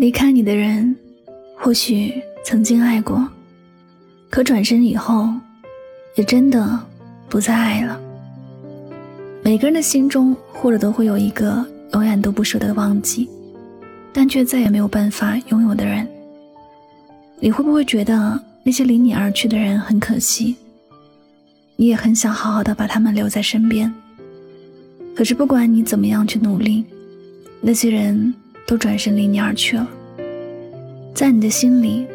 离开你的人，或许曾经爱过，可转身以后，也真的不再爱了。每个人的心中，或者都会有一个永远都不舍得忘记，但却再也没有办法拥有的人。你会不会觉得那些离你而去的人很可惜？你也很想好好的把他们留在身边，可是不管你怎么样去努力，那些人。都转身离你而去了，在你的心里，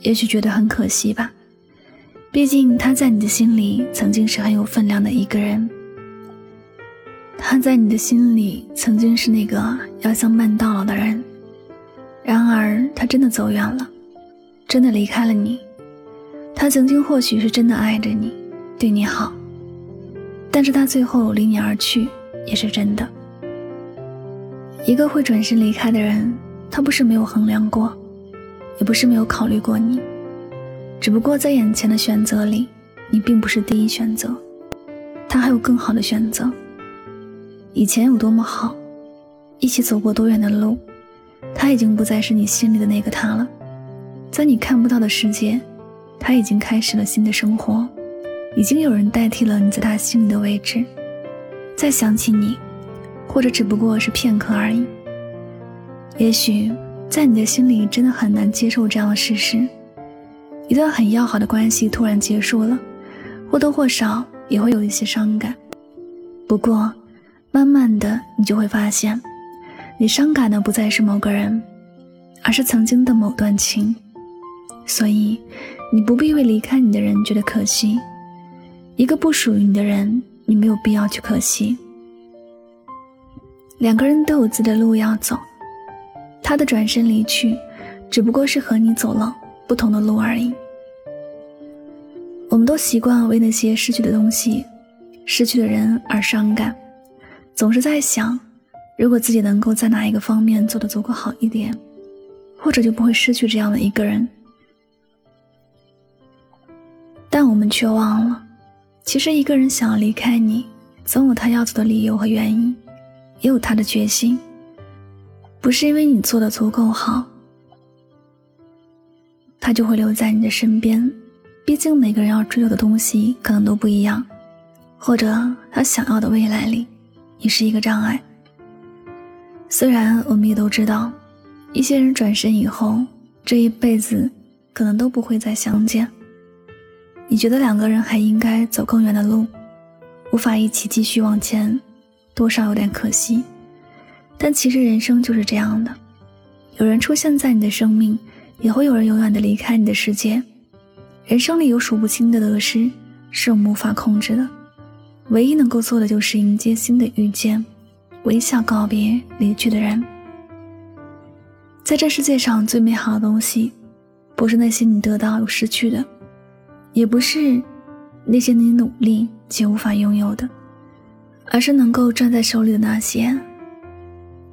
也许觉得很可惜吧。毕竟他在你的心里曾经是很有分量的一个人，他在你的心里曾经是那个要相伴到老的人。然而他真的走远了，真的离开了你。他曾经或许是真的爱着你，对你好，但是他最后离你而去也是真的。一个会转身离开的人，他不是没有衡量过，也不是没有考虑过你，只不过在眼前的选择里，你并不是第一选择，他还有更好的选择。以前有多么好，一起走过多远的路，他已经不再是你心里的那个他了，在你看不到的世界，他已经开始了新的生活，已经有人代替了你在他心里的位置，再想起你。或者只不过是片刻而已。也许在你的心里真的很难接受这样的事实：一段很要好的关系突然结束了，或多或少也会有一些伤感。不过，慢慢的你就会发现，你伤感的不再是某个人，而是曾经的某段情。所以，你不必为离开你的人觉得可惜。一个不属于你的人，你没有必要去可惜。两个人都有自己的路要走，他的转身离去，只不过是和你走了不同的路而已。我们都习惯为那些失去的东西、失去的人而伤感，总是在想，如果自己能够在哪一个方面做得足够好一点，或者就不会失去这样的一个人。但我们却忘了，其实一个人想要离开你，总有他要走的理由和原因。也有他的决心，不是因为你做的足够好，他就会留在你的身边。毕竟每个人要追求的东西可能都不一样，或者他想要的未来里，你是一个障碍。虽然我们也都知道，一些人转身以后，这一辈子可能都不会再相见。你觉得两个人还应该走更远的路，无法一起继续往前。多少有点可惜，但其实人生就是这样的，有人出现在你的生命，也会有人永远的离开你的世界。人生里有数不清的得失，是我们无法控制的，唯一能够做的就是迎接新的遇见，微笑告别离去的人。在这世界上最美好的东西，不是那些你得到又失去的，也不是那些你努力却无法拥有的。而是能够攥在手里的那些。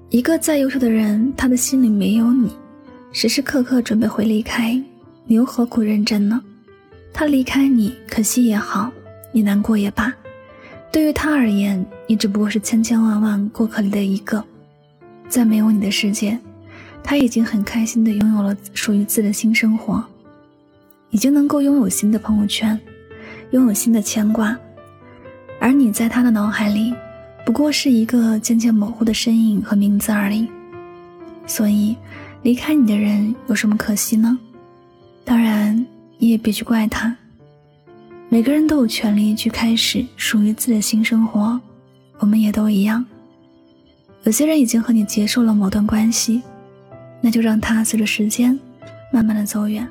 一个再优秀的人，他的心里没有你，时时刻刻准备会离开，你又何苦认真呢？他离开你，可惜也好，你难过也罢，对于他而言，你只不过是千千万万过客里的一个。在没有你的世界，他已经很开心的拥有了属于自己的新生活，已经能够拥有新的朋友圈，拥有新的牵挂。而你在他的脑海里，不过是一个渐渐模糊的身影和名字而已。所以，离开你的人有什么可惜呢？当然，你也别去怪他。每个人都有权利去开始属于自己的新生活，我们也都一样。有些人已经和你结束了某段关系，那就让他随着时间，慢慢的走远。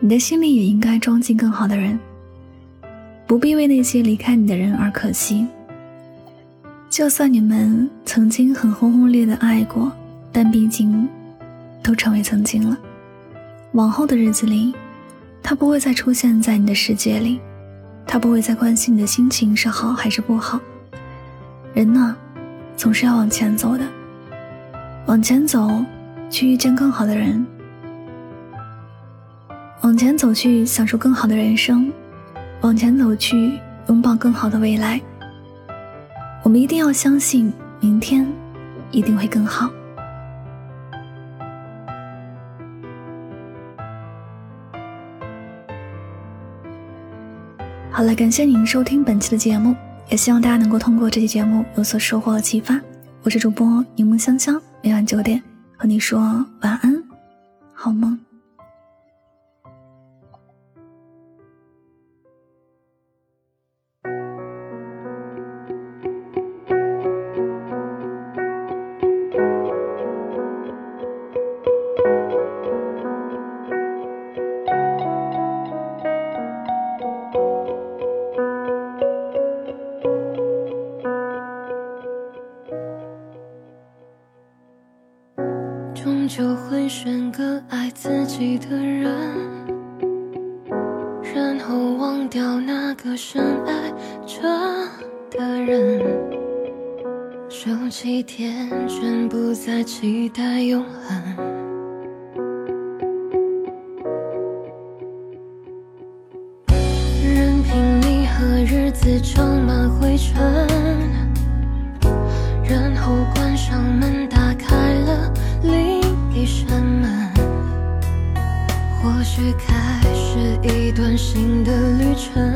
你的心里也应该装进更好的人。不必为那些离开你的人而可惜。就算你们曾经很轰轰烈烈的爱过，但毕竟都成为曾经了。往后的日子里，他不会再出现在你的世界里，他不会再关心你的心情是好还是不好。人呢，总是要往前走的，往前走，去遇见更好的人，往前走去享受更好的人生。往前走去，拥抱更好的未来。我们一定要相信，明天一定会更好。好了，感谢您收听本期的节目，也希望大家能够通过这期节目有所收获和启发。我是主播柠檬香香，每晚九点和你说晚安，好梦。就会选个爱自己的人，然后忘掉那个深爱着的人，收起天真，不再期待永恒，任凭你和日子争。新的旅程。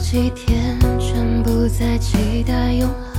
几天全部在期待永恒